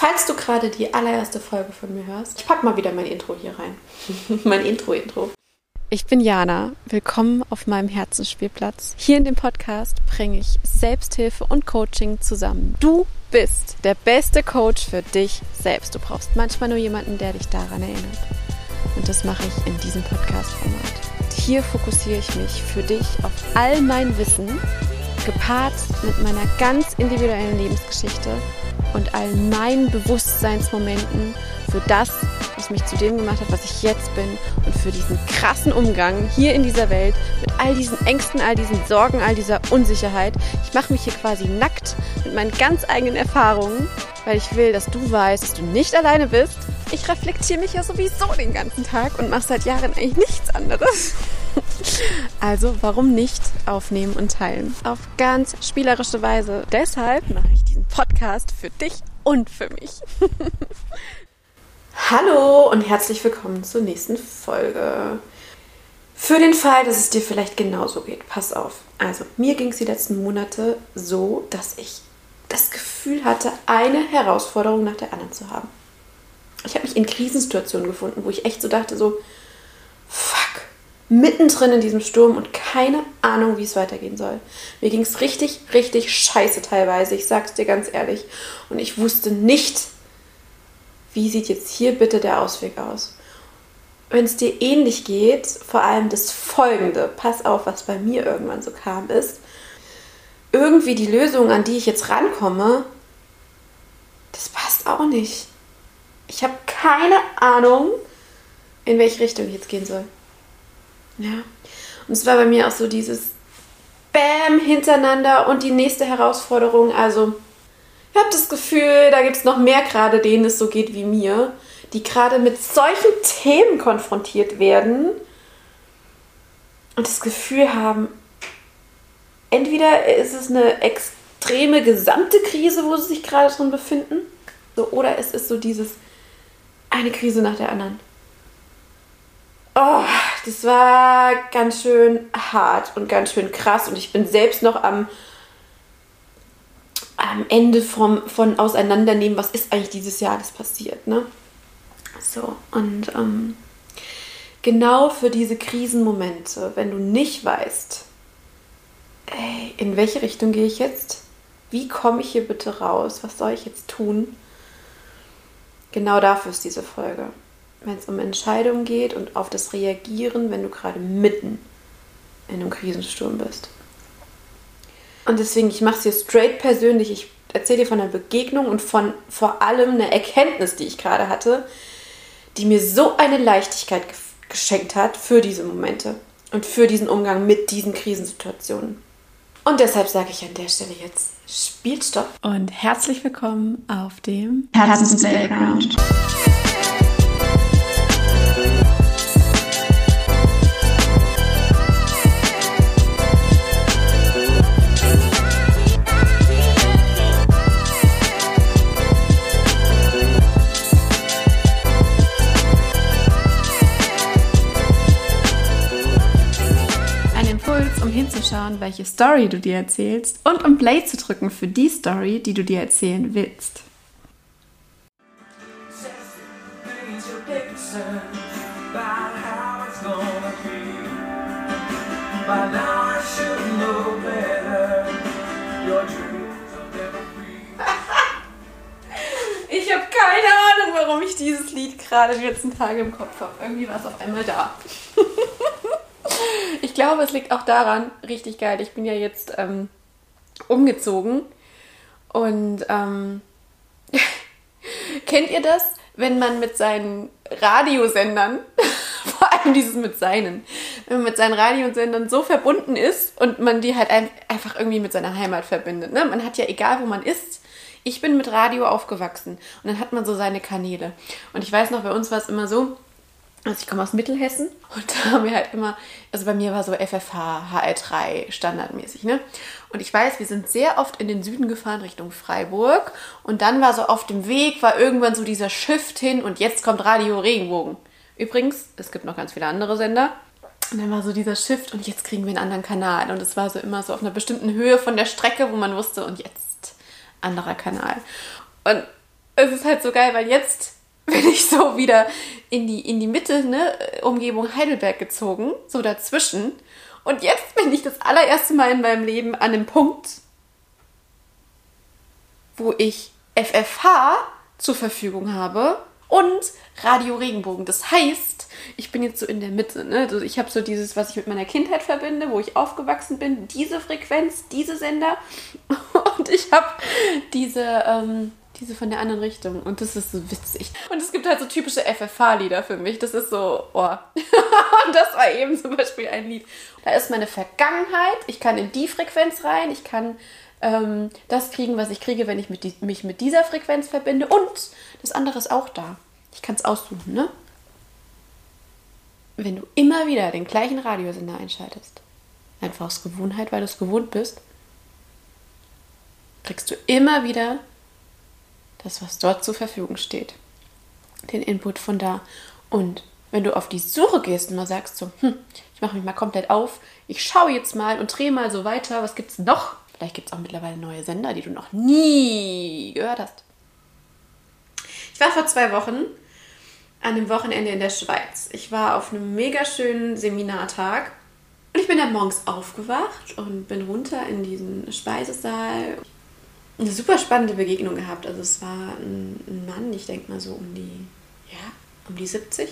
Falls du gerade die allererste Folge von mir hörst, ich pack mal wieder mein Intro hier rein. mein Intro-Intro. Ich bin Jana. Willkommen auf meinem Herzensspielplatz. Hier in dem Podcast bringe ich Selbsthilfe und Coaching zusammen. Du bist der beste Coach für dich selbst. Du brauchst manchmal nur jemanden, der dich daran erinnert. Und das mache ich in diesem Podcast-Format. Hier fokussiere ich mich für dich auf all mein Wissen, gepaart mit meiner ganz individuellen Lebensgeschichte und all meinen Bewusstseinsmomenten für das, was mich zu dem gemacht hat, was ich jetzt bin und für diesen krassen Umgang hier in dieser Welt mit all diesen Ängsten, all diesen Sorgen, all dieser Unsicherheit. Ich mache mich hier quasi nackt mit meinen ganz eigenen Erfahrungen, weil ich will, dass du weißt, dass du nicht alleine bist. Ich reflektiere mich ja sowieso den ganzen Tag und mache seit Jahren eigentlich nichts anderes. Also warum nicht aufnehmen und teilen? Auf ganz spielerische Weise. Deshalb mache ich diesen Podcast für dich und für mich. Hallo und herzlich willkommen zur nächsten Folge. Für den Fall, dass es dir vielleicht genauso geht, pass auf. Also, mir ging es die letzten Monate so, dass ich das Gefühl hatte, eine Herausforderung nach der anderen zu haben. Ich habe mich in Krisensituationen gefunden, wo ich echt so dachte, so, fuck, mittendrin in diesem Sturm und keine Ahnung, wie es weitergehen soll. Mir ging es richtig, richtig scheiße teilweise, ich sag's dir ganz ehrlich. Und ich wusste nicht, wie sieht jetzt hier bitte der Ausweg aus. Wenn es dir ähnlich geht, vor allem das Folgende, pass auf, was bei mir irgendwann so kam, ist, irgendwie die Lösung, an die ich jetzt rankomme, das passt auch nicht. Ich habe keine Ahnung, in welche Richtung ich jetzt gehen soll. Ja. Und es war bei mir auch so dieses Bäm hintereinander und die nächste Herausforderung. Also, ich habe das Gefühl, da gibt es noch mehr gerade, denen es so geht wie mir, die gerade mit solchen Themen konfrontiert werden und das Gefühl haben, entweder ist es eine extreme gesamte Krise, wo sie sich gerade drin befinden, so, oder es ist so dieses eine Krise nach der anderen. Oh, das war ganz schön hart und ganz schön krass und ich bin selbst noch am, am Ende vom, von Auseinandernehmen, was ist eigentlich dieses Jahr alles passiert, ne? So, und ähm, genau für diese Krisenmomente, wenn du nicht weißt, ey, in welche Richtung gehe ich jetzt? Wie komme ich hier bitte raus? Was soll ich jetzt tun? Genau dafür ist diese Folge wenn es um Entscheidungen geht und auf das Reagieren, wenn du gerade mitten in einem Krisensturm bist. Und deswegen, ich mache es dir straight persönlich. Ich erzähle dir von einer Begegnung und von vor allem einer Erkenntnis, die ich gerade hatte, die mir so eine Leichtigkeit geschenkt hat für diese Momente und für diesen Umgang mit diesen Krisensituationen. Und deshalb sage ich an der Stelle jetzt Spielstopp und herzlich willkommen auf dem Herzens Welche Story du dir erzählst und um Play zu drücken für die Story, die du dir erzählen willst. Ich habe keine Ahnung, warum ich dieses Lied gerade die letzten Tage im Kopf habe. Irgendwie war es auf einmal da. Ich glaube, es liegt auch daran, richtig geil, ich bin ja jetzt ähm, umgezogen und ähm, kennt ihr das, wenn man mit seinen Radiosendern, vor allem dieses mit seinen, wenn man mit seinen Radiosendern so verbunden ist und man die halt einfach irgendwie mit seiner Heimat verbindet. Ne? Man hat ja, egal wo man ist, ich bin mit Radio aufgewachsen und dann hat man so seine Kanäle. Und ich weiß noch, bei uns war es immer so, also ich komme aus Mittelhessen und da haben wir halt immer, also bei mir war so FFH, HR3 standardmäßig, ne? Und ich weiß, wir sind sehr oft in den Süden gefahren Richtung Freiburg und dann war so auf dem Weg, war irgendwann so dieser Shift hin und jetzt kommt Radio Regenbogen. Übrigens, es gibt noch ganz viele andere Sender. Und dann war so dieser Shift und jetzt kriegen wir einen anderen Kanal. Und es war so immer so auf einer bestimmten Höhe von der Strecke, wo man wusste, und jetzt anderer Kanal. Und es ist halt so geil, weil jetzt bin ich so wieder in die, in die Mitte, ne, Umgebung Heidelberg gezogen, so dazwischen. Und jetzt bin ich das allererste Mal in meinem Leben an dem Punkt, wo ich FFH zur Verfügung habe und Radio Regenbogen. Das heißt, ich bin jetzt so in der Mitte. Ne? Also ich habe so dieses, was ich mit meiner Kindheit verbinde, wo ich aufgewachsen bin, diese Frequenz, diese Sender. Und ich habe diese, ähm, diese von der anderen Richtung. Und das ist so witzig. Und es gibt halt so typische FFH-Lieder für mich. Das ist so, oh. Und das war eben zum Beispiel ein Lied. Da ist meine Vergangenheit. Ich kann in die Frequenz rein. Ich kann ähm, das kriegen, was ich kriege, wenn ich mit die, mich mit dieser Frequenz verbinde. Und das andere ist auch da. Ich kann es aussuchen, ne? Wenn du immer wieder den gleichen Radiosender einschaltest, einfach aus Gewohnheit, weil du es gewohnt bist, kriegst du immer wieder das, was dort zur Verfügung steht. Den Input von da. Und wenn du auf die Suche gehst und mal sagst so, hm, ich mache mich mal komplett auf, ich schaue jetzt mal und drehe mal so weiter, was gibt es noch? Vielleicht gibt es auch mittlerweile neue Sender, die du noch nie gehört hast. Ich war vor zwei Wochen an einem Wochenende in der Schweiz. Ich war auf einem mega schönen Seminartag und ich bin dann morgens aufgewacht und bin runter in diesen Speisesaal. Eine super spannende Begegnung gehabt. Also es war ein, Mann, ich denke mal so um die, ja, um die 70.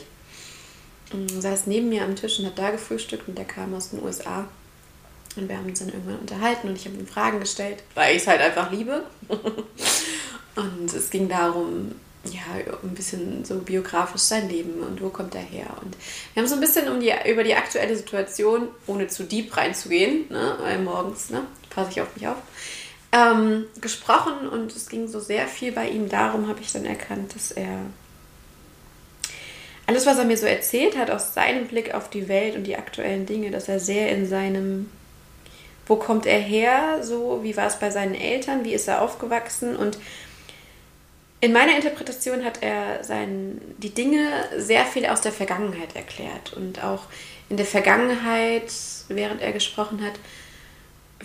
Und saß neben mir am Tisch und hat da gefrühstückt und der kam aus den USA. Und wir haben uns dann irgendwann unterhalten und ich habe ihm Fragen gestellt, weil ich es halt einfach liebe. und es ging darum, ja, ein bisschen so biografisch sein Leben und wo kommt er her. Und wir haben so ein bisschen um die, über die aktuelle Situation, ohne zu deep reinzugehen, ne, weil morgens ne, passe ich auf mich auf, ähm, gesprochen und es ging so sehr viel bei ihm darum, habe ich dann erkannt, dass er alles, was er mir so erzählt hat, aus seinem Blick auf die Welt und die aktuellen Dinge, dass er sehr in seinem wo kommt er her, so wie war es bei seinen Eltern, wie ist er aufgewachsen? Und in meiner Interpretation hat er sein, die Dinge sehr viel aus der Vergangenheit erklärt und auch in der Vergangenheit, während er gesprochen hat,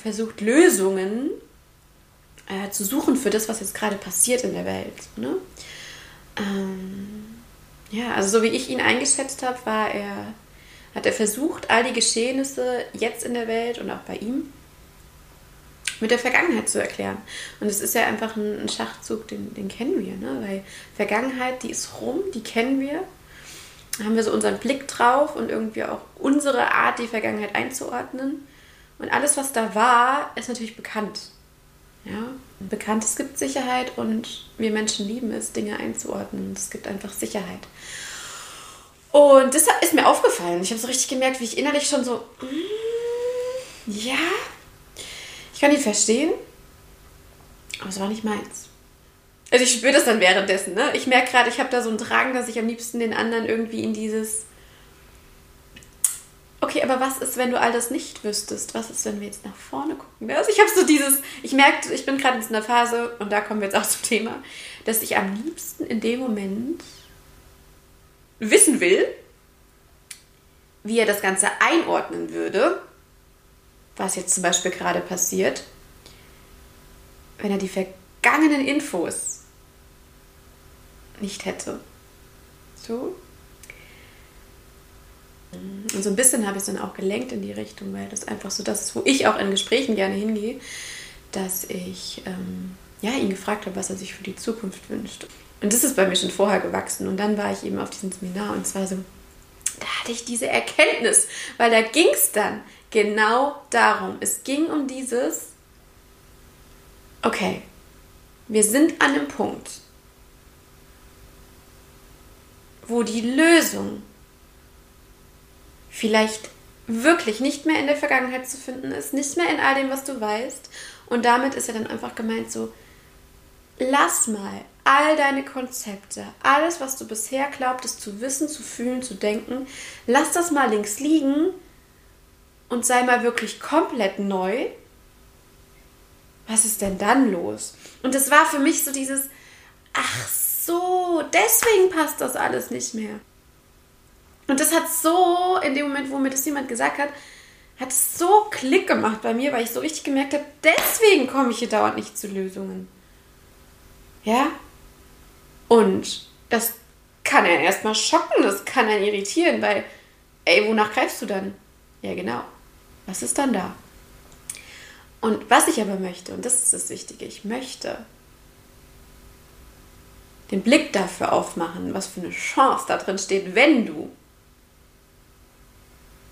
versucht Lösungen äh, zu suchen für das, was jetzt gerade passiert in der Welt. Ne? Ähm, ja, also so wie ich ihn eingeschätzt habe, war er hat er versucht, all die Geschehnisse jetzt in der Welt und auch bei ihm mit der Vergangenheit zu erklären. Und es ist ja einfach ein, Schachzug, den, den kennen wir, ne? weil Vergangenheit, die ist rum, die kennen wir. Da haben wir so unseren Blick drauf und irgendwie auch unsere Art, die Vergangenheit einzuordnen. Und alles, was da war, ist natürlich bekannt. Ja? Bekanntes gibt Sicherheit und wir Menschen lieben es, Dinge einzuordnen. Es gibt einfach Sicherheit. Und das ist mir aufgefallen. Ich habe so richtig gemerkt, wie ich innerlich schon so, mm, ja, ich kann ihn verstehen, aber es war nicht meins. Also ich spüre das dann währenddessen. Ne? Ich merke gerade, ich habe da so einen Drang, dass ich am liebsten den anderen irgendwie in dieses... Okay, aber was ist, wenn du all das nicht wüsstest? Was ist, wenn wir jetzt nach vorne gucken? Also ich habe so dieses... Ich merke, ich bin gerade in so einer Phase, und da kommen wir jetzt auch zum Thema, dass ich am liebsten in dem Moment wissen will, wie er das Ganze einordnen würde, was jetzt zum Beispiel gerade passiert, wenn er die vergangenen Infos nicht hätte. So. Und so ein bisschen habe ich es dann auch gelenkt in die Richtung, weil das einfach so das ist, wo ich auch in Gesprächen gerne hingehe, dass ich ähm, ja, ihn gefragt habe, was er sich für die Zukunft wünscht. Und das ist bei mir schon vorher gewachsen. Und dann war ich eben auf diesem Seminar und zwar so, da hatte ich diese Erkenntnis, weil da ging es dann genau darum. Es ging um dieses, okay, wir sind an einem Punkt, wo die Lösung vielleicht wirklich nicht mehr in der Vergangenheit zu finden ist, nicht mehr in all dem, was du weißt. Und damit ist ja dann einfach gemeint so, lass mal all deine Konzepte, alles, was du bisher glaubtest zu wissen, zu fühlen, zu denken, lass das mal links liegen und sei mal wirklich komplett neu. Was ist denn dann los? Und es war für mich so dieses, ach so, deswegen passt das alles nicht mehr. Und das hat so, in dem Moment, wo mir das jemand gesagt hat, hat es so Klick gemacht bei mir, weil ich so richtig gemerkt habe, deswegen komme ich hier dauernd nicht zu Lösungen. Ja? Und das kann einen erstmal schocken, das kann einen irritieren, weil, ey, wonach greifst du dann? Ja, genau. Was ist dann da? Und was ich aber möchte, und das ist das Wichtige, ich möchte den Blick dafür aufmachen, was für eine Chance da drin steht, wenn du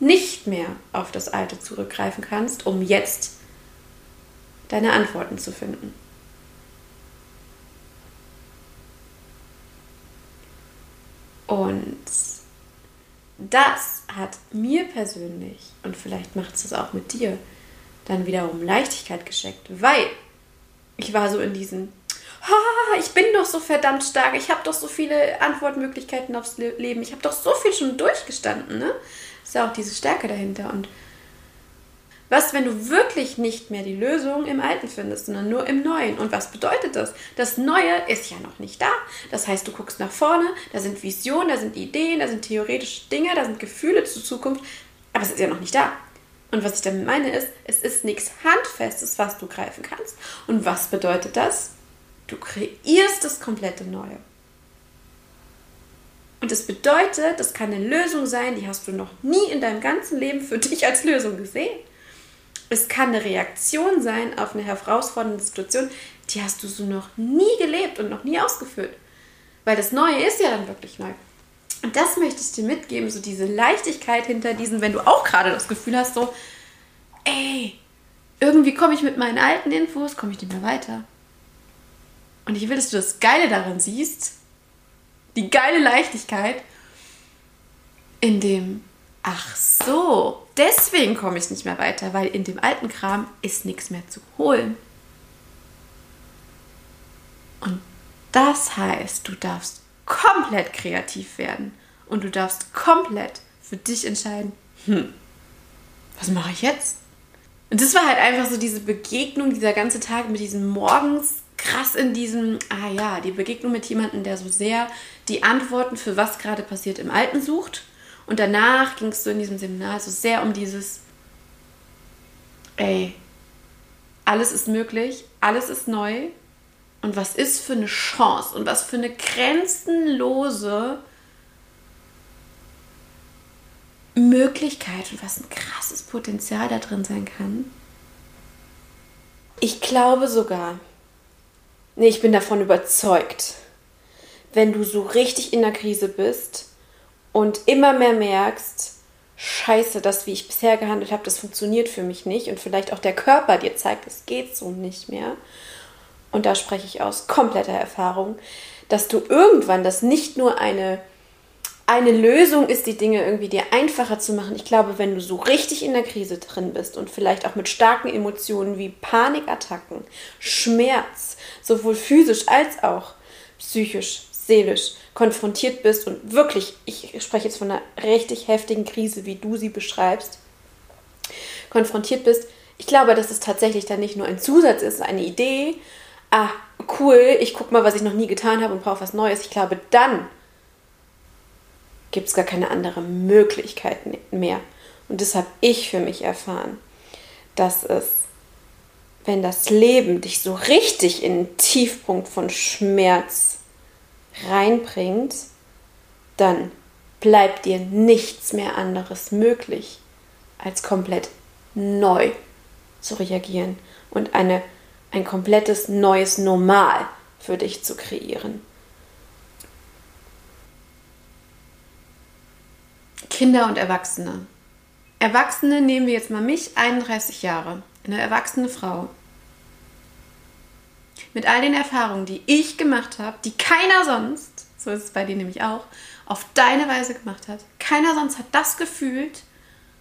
nicht mehr auf das Alte zurückgreifen kannst, um jetzt deine Antworten zu finden. Und das hat mir persönlich, und vielleicht macht es das auch mit dir, dann wiederum Leichtigkeit geschenkt, weil ich war so in diesem, ah, ich bin doch so verdammt stark, ich habe doch so viele Antwortmöglichkeiten aufs Leben, ich habe doch so viel schon durchgestanden, ne? Ist ja auch diese Stärke dahinter. Und was, wenn du wirklich nicht mehr die Lösung im Alten findest, sondern nur im Neuen? Und was bedeutet das? Das Neue ist ja noch nicht da. Das heißt, du guckst nach vorne, da sind Visionen, da sind Ideen, da sind theoretische Dinge, da sind Gefühle zur Zukunft, aber es ist ja noch nicht da. Und was ich damit meine ist, es ist nichts Handfestes, was du greifen kannst. Und was bedeutet das? Du kreierst das komplette Neue. Und das bedeutet, das kann eine Lösung sein, die hast du noch nie in deinem ganzen Leben für dich als Lösung gesehen. Es kann eine Reaktion sein auf eine herausfordernde Situation, die hast du so noch nie gelebt und noch nie ausgeführt. Weil das Neue ist ja dann wirklich neu. Und das möchte ich dir mitgeben, so diese Leichtigkeit hinter diesen, wenn du auch gerade das Gefühl hast, so, ey, irgendwie komme ich mit meinen alten Infos, komme ich nicht mehr weiter. Und ich will, dass du das Geile daran siehst, die geile Leichtigkeit, in dem, ach so, deswegen komme ich nicht mehr weiter, weil in dem alten Kram ist nichts mehr zu holen. Und das heißt, du darfst komplett kreativ werden und du darfst komplett für dich entscheiden, hm, was mache ich jetzt? Und das war halt einfach so diese Begegnung, dieser ganze Tag mit diesem morgens krass in diesem, ah ja, die Begegnung mit jemandem, der so sehr die Antworten für was gerade passiert im Alten sucht. Und danach ging es so in diesem Seminar so sehr um dieses, ey, alles ist möglich, alles ist neu. Und was ist für eine Chance und was für eine grenzenlose Möglichkeit und was ein krasses Potenzial da drin sein kann. Ich glaube sogar, Nee, ich bin davon überzeugt. Wenn du so richtig in der Krise bist und immer mehr merkst, scheiße, das, wie ich bisher gehandelt habe, das funktioniert für mich nicht und vielleicht auch der Körper dir zeigt, es geht so nicht mehr. Und da spreche ich aus kompletter Erfahrung, dass du irgendwann das nicht nur eine eine Lösung ist, die Dinge irgendwie dir einfacher zu machen. Ich glaube, wenn du so richtig in der Krise drin bist und vielleicht auch mit starken Emotionen wie Panikattacken, Schmerz, sowohl physisch als auch psychisch, seelisch konfrontiert bist und wirklich, ich spreche jetzt von einer richtig heftigen Krise, wie du sie beschreibst, konfrontiert bist, ich glaube, dass es tatsächlich dann nicht nur ein Zusatz ist, eine Idee, ah, cool, ich gucke mal, was ich noch nie getan habe und brauche was Neues. Ich glaube, dann gibt es gar keine andere Möglichkeit mehr. Und das habe ich für mich erfahren, dass es, wenn das Leben dich so richtig in den Tiefpunkt von Schmerz reinbringt, dann bleibt dir nichts mehr anderes möglich, als komplett neu zu reagieren und eine, ein komplettes neues Normal für dich zu kreieren. Kinder und Erwachsene. Erwachsene nehmen wir jetzt mal mich, 31 Jahre, eine erwachsene Frau. Mit all den Erfahrungen, die ich gemacht habe, die keiner sonst, so ist es bei dir nämlich auch, auf deine Weise gemacht hat. Keiner sonst hat das gefühlt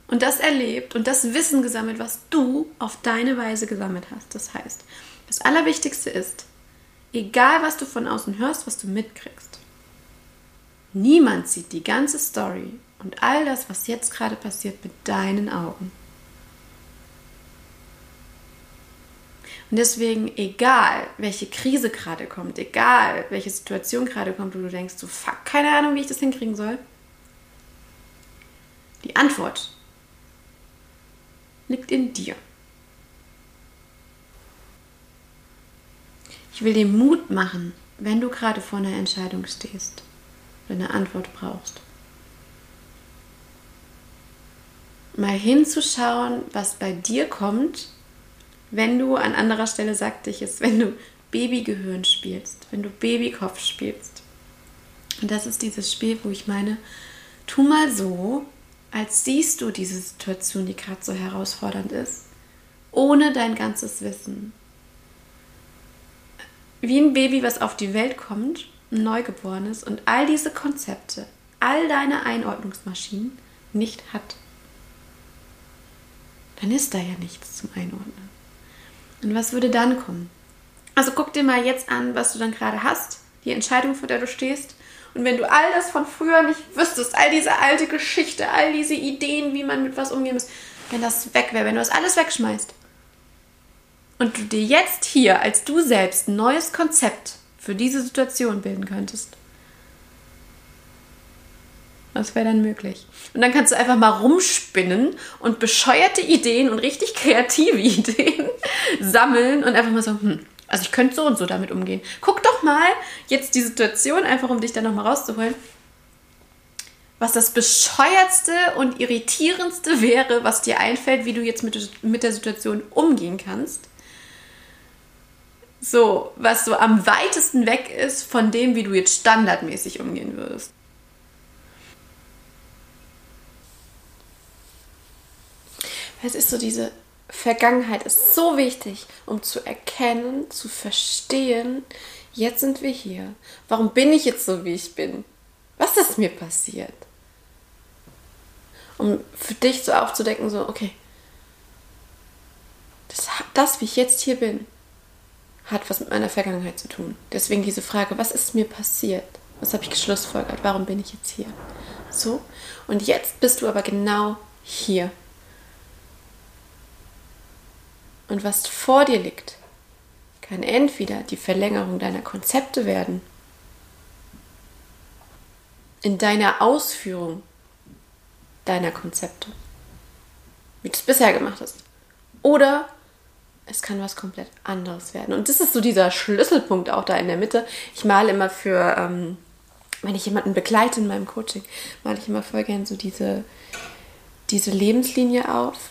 und das erlebt und das Wissen gesammelt, was du auf deine Weise gesammelt hast. Das heißt, das Allerwichtigste ist, egal was du von außen hörst, was du mitkriegst, niemand sieht die ganze Story und all das, was jetzt gerade passiert, mit deinen Augen. Und deswegen, egal welche Krise gerade kommt, egal welche Situation gerade kommt, wo du denkst, so fuck, keine Ahnung, wie ich das hinkriegen soll, die Antwort liegt in dir. Ich will dir Mut machen, wenn du gerade vor einer Entscheidung stehst, eine Antwort brauchst, mal hinzuschauen, was bei dir kommt, wenn du an anderer Stelle sagte ich es, wenn du Babygehirn spielst, wenn du Babykopf spielst. Und das ist dieses Spiel, wo ich meine, tu mal so, als siehst du diese Situation, die gerade so herausfordernd ist, ohne dein ganzes Wissen. Wie ein Baby, was auf die Welt kommt, ein Neugeborenes und all diese Konzepte, all deine Einordnungsmaschinen nicht hat. Dann ist da ja nichts zum Einordnen. Und was würde dann kommen? Also guck dir mal jetzt an, was du dann gerade hast, die Entscheidung, vor der du stehst. Und wenn du all das von früher nicht wüsstest, all diese alte Geschichte, all diese Ideen, wie man mit was umgehen muss, wenn das weg wäre, wenn du das alles wegschmeißt und du dir jetzt hier als du selbst ein neues Konzept für diese Situation bilden könntest, was wäre dann möglich? Und dann kannst du einfach mal rumspinnen und bescheuerte Ideen und richtig kreative Ideen sammeln und einfach mal so, hm, also ich könnte so und so damit umgehen. Guck doch mal jetzt die Situation, einfach um dich da nochmal rauszuholen, was das bescheuertste und irritierendste wäre, was dir einfällt, wie du jetzt mit, mit der Situation umgehen kannst. So, was so am weitesten weg ist von dem, wie du jetzt standardmäßig umgehen würdest. Es ist so diese Vergangenheit ist so wichtig, um zu erkennen, zu verstehen, jetzt sind wir hier. Warum bin ich jetzt so, wie ich bin? Was ist mir passiert? Um für dich so aufzudecken, so, okay, das, das, wie ich jetzt hier bin, hat was mit meiner Vergangenheit zu tun. Deswegen diese Frage, was ist mir passiert? Was habe ich geschlussfolgert? Warum bin ich jetzt hier? So, und jetzt bist du aber genau hier. Und was vor dir liegt, kann entweder die Verlängerung deiner Konzepte werden, in deiner Ausführung deiner Konzepte, wie du es bisher gemacht hast, oder es kann was komplett anderes werden. Und das ist so dieser Schlüsselpunkt auch da in der Mitte. Ich male immer für, ähm, wenn ich jemanden begleite in meinem Coaching, male ich immer voll gern so diese, diese Lebenslinie auf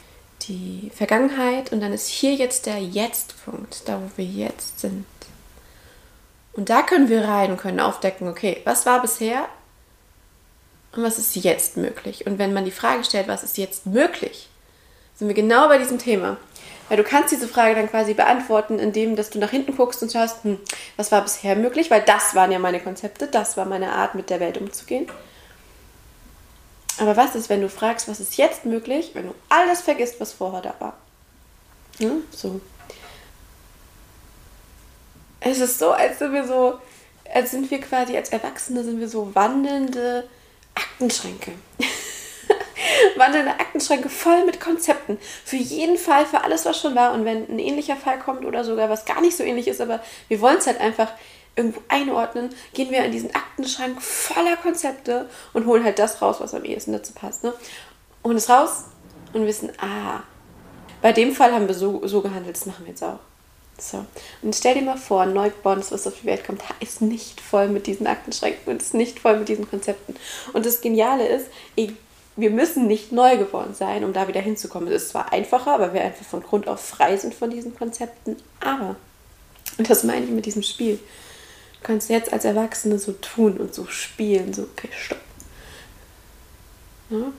die Vergangenheit und dann ist hier jetzt der Jetzt-Punkt, da wo wir jetzt sind. Und da können wir rein und können aufdecken, okay, was war bisher und was ist jetzt möglich? Und wenn man die Frage stellt, was ist jetzt möglich, sind wir genau bei diesem Thema. Weil du kannst diese Frage dann quasi beantworten, indem dass du nach hinten guckst und schaust, hm, was war bisher möglich, weil das waren ja meine Konzepte, das war meine Art, mit der Welt umzugehen. Aber was ist, wenn du fragst, was ist jetzt möglich, wenn du alles vergisst, was vorher da war? Ja, so. Es ist so, als sind wir so, als sind wir quasi als Erwachsene sind wir so wandelnde Aktenschränke. wandelnde Aktenschränke voll mit Konzepten. Für jeden Fall, für alles, was schon war. Und wenn ein ähnlicher Fall kommt oder sogar was gar nicht so ähnlich ist, aber wir wollen es halt einfach irgendwo einordnen, gehen wir in diesen Aktenschrank voller Konzepte und holen halt das raus, was am ehesten dazu passt. Ne? Holen es raus und wissen, ah, bei dem Fall haben wir so, so gehandelt, das machen wir jetzt auch. So. Und stell dir mal vor, Neugeborenes, was auf die Welt kommt, ist nicht voll mit diesen Aktenschränken und ist nicht voll mit diesen Konzepten. Und das Geniale ist, wir müssen nicht neugeboren sein, um da wieder hinzukommen. Es ist zwar einfacher, weil wir einfach von Grund auf frei sind von diesen Konzepten, aber, und das meine ich mit diesem Spiel, Du kannst jetzt als Erwachsene so tun und so spielen, so, okay, stopp. Ja?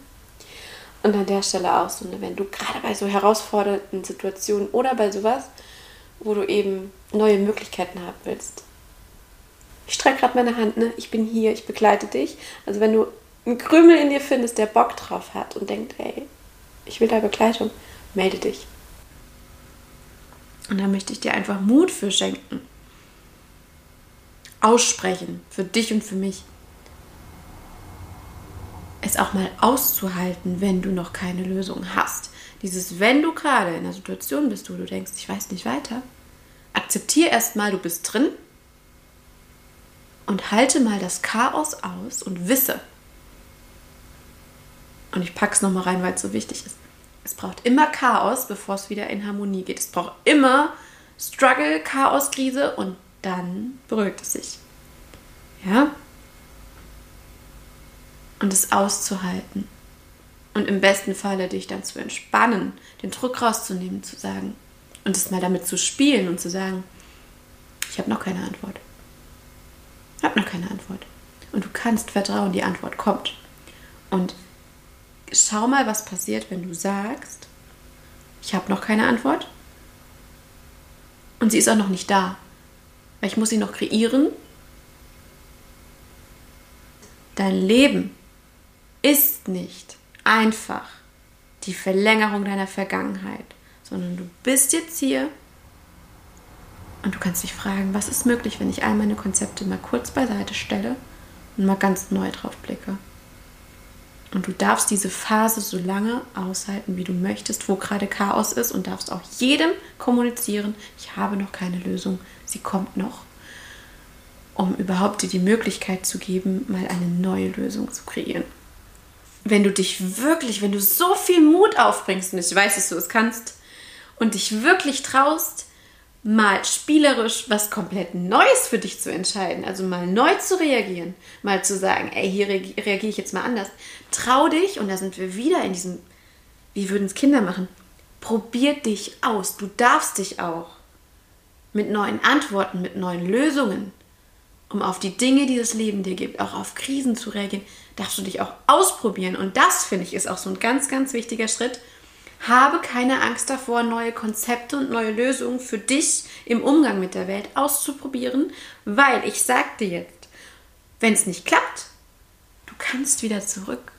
Und an der Stelle auch so, ne, wenn du gerade bei so herausfordernden Situationen oder bei sowas, wo du eben neue Möglichkeiten haben willst. Ich strecke gerade meine Hand, ne? Ich bin hier, ich begleite dich. Also wenn du einen Krümel in dir findest, der Bock drauf hat und denkt, ey, ich will da Begleitung, melde dich. Und da möchte ich dir einfach Mut für schenken aussprechen, für dich und für mich. Es auch mal auszuhalten, wenn du noch keine Lösung hast. Dieses, wenn du gerade in einer Situation bist, wo du denkst, ich weiß nicht weiter, akzeptiere erstmal, du bist drin und halte mal das Chaos aus und wisse, und ich packe es nochmal rein, weil es so wichtig ist. Es braucht immer Chaos, bevor es wieder in Harmonie geht. Es braucht immer Struggle, Chaos, Krise und dann beruhigt es sich. Ja? Und es auszuhalten. Und im besten Falle dich dann zu entspannen, den Druck rauszunehmen, zu sagen und es mal damit zu spielen und zu sagen, ich habe noch keine Antwort. Ich habe noch keine Antwort. Und du kannst vertrauen, die Antwort kommt. Und schau mal, was passiert, wenn du sagst, ich habe noch keine Antwort. Und sie ist auch noch nicht da. Weil ich muss sie noch kreieren. Dein Leben ist nicht einfach die Verlängerung deiner Vergangenheit, sondern du bist jetzt hier und du kannst dich fragen, was ist möglich, wenn ich all meine Konzepte mal kurz beiseite stelle und mal ganz neu drauf blicke. Und du darfst diese Phase so lange aushalten, wie du möchtest, wo gerade Chaos ist und darfst auch jedem kommunizieren, ich habe noch keine Lösung, sie kommt noch, um überhaupt dir die Möglichkeit zu geben, mal eine neue Lösung zu kreieren wenn du dich wirklich, wenn du so viel Mut aufbringst, und ich weiß, dass du es kannst, und dich wirklich traust, mal spielerisch was komplett Neues für dich zu entscheiden, also mal neu zu reagieren, mal zu sagen, ey, hier reagiere ich jetzt mal anders. Trau dich, und da sind wir wieder in diesem, wie würden es Kinder machen? Probier dich aus. Du darfst dich auch mit neuen Antworten, mit neuen Lösungen um auf die Dinge, die das Leben dir gibt, auch auf Krisen zu reagieren, darfst du dich auch ausprobieren. Und das, finde ich, ist auch so ein ganz, ganz wichtiger Schritt. Habe keine Angst davor, neue Konzepte und neue Lösungen für dich im Umgang mit der Welt auszuprobieren, weil ich sage dir jetzt, wenn es nicht klappt, du kannst wieder zurück.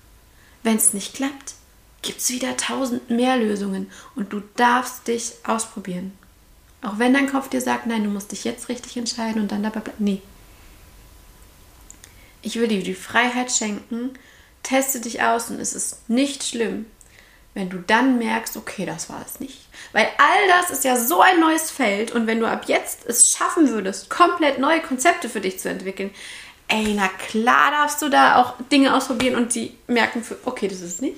Wenn es nicht klappt, gibt es wieder tausend mehr Lösungen und du darfst dich ausprobieren. Auch wenn dein Kopf dir sagt, nein, du musst dich jetzt richtig entscheiden und dann dabei bleiben. Nee, ich will dir die Freiheit schenken, teste dich aus und es ist nicht schlimm, wenn du dann merkst, okay, das war es nicht. Weil all das ist ja so ein neues Feld und wenn du ab jetzt es schaffen würdest, komplett neue Konzepte für dich zu entwickeln, ey, na klar darfst du da auch Dinge ausprobieren und die merken, für, okay, das ist es nicht.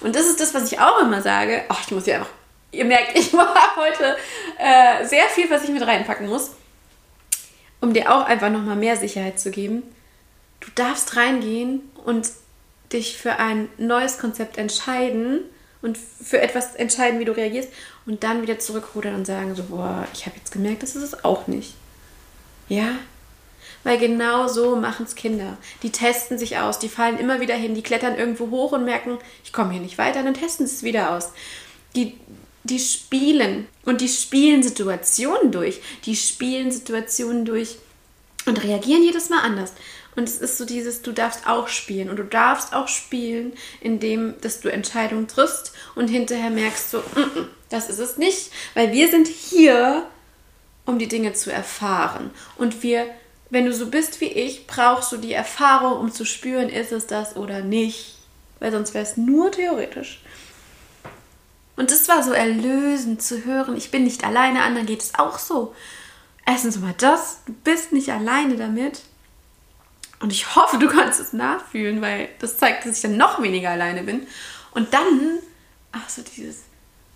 Und das ist das, was ich auch immer sage. Ach, ich muss ja einfach, ihr merkt, ich habe heute äh, sehr viel, was ich mit reinpacken muss, um dir auch einfach nochmal mehr Sicherheit zu geben du darfst reingehen und dich für ein neues Konzept entscheiden und für etwas entscheiden, wie du reagierst und dann wieder zurückrudern und sagen so, boah, ich habe jetzt gemerkt, das ist es auch nicht. Ja? Weil genau so machen es Kinder. Die testen sich aus, die fallen immer wieder hin, die klettern irgendwo hoch und merken, ich komme hier nicht weiter, dann testen sie es wieder aus. Die, die spielen und die spielen Situationen durch. Die spielen Situationen durch und reagieren jedes Mal anders. Und es ist so dieses, du darfst auch spielen. Und du darfst auch spielen, indem dass du Entscheidungen triffst und hinterher merkst so, mm -mm, das ist es nicht. Weil wir sind hier, um die Dinge zu erfahren. Und wir, wenn du so bist wie ich, brauchst du die Erfahrung, um zu spüren, ist es das oder nicht. Weil sonst wäre es nur theoretisch. Und es war so erlösend zu hören, ich bin nicht alleine, anderen geht es auch so. Erstens mal das, du bist nicht alleine damit. Und ich hoffe, du kannst es nachfühlen, weil das zeigt, dass ich dann noch weniger alleine bin. Und dann, ach so dieses,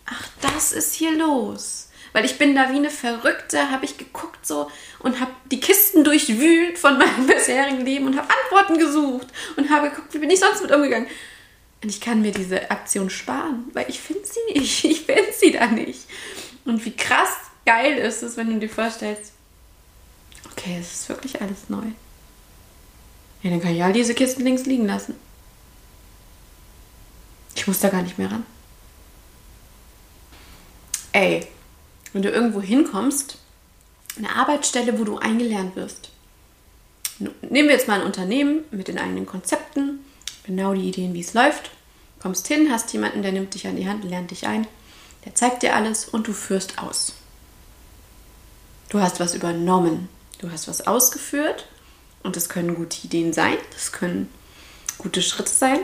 ach, das ist hier los. Weil ich bin da wie eine Verrückte, habe ich geguckt so und habe die Kisten durchwühlt von meinem bisherigen Leben und habe Antworten gesucht und habe geguckt, wie bin ich sonst mit umgegangen. Und ich kann mir diese Aktion sparen, weil ich finde sie nicht. Ich finde sie da nicht. Und wie krass geil ist es, wenn du dir vorstellst, okay, es ist wirklich alles neu. Ja, dann kann ich all diese Kisten links liegen lassen. Ich muss da gar nicht mehr ran. Ey, wenn du irgendwo hinkommst, eine Arbeitsstelle, wo du eingelernt wirst. Nehmen wir jetzt mal ein Unternehmen mit den eigenen Konzepten, genau die Ideen, wie es läuft. Kommst hin, hast jemanden, der nimmt dich an die Hand, lernt dich ein, der zeigt dir alles und du führst aus. Du hast was übernommen, du hast was ausgeführt und das können gute Ideen sein, das können gute Schritte sein.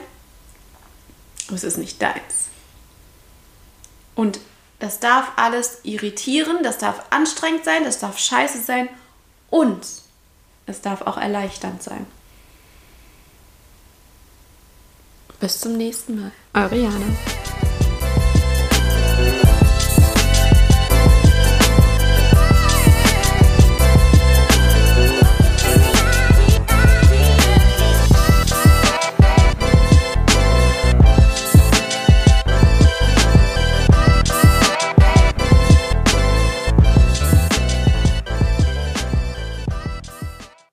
Aber es ist nicht deins. Und das darf alles irritieren, das darf anstrengend sein, das darf scheiße sein und es darf auch erleichternd sein. Bis zum nächsten Mal. Eure Jana.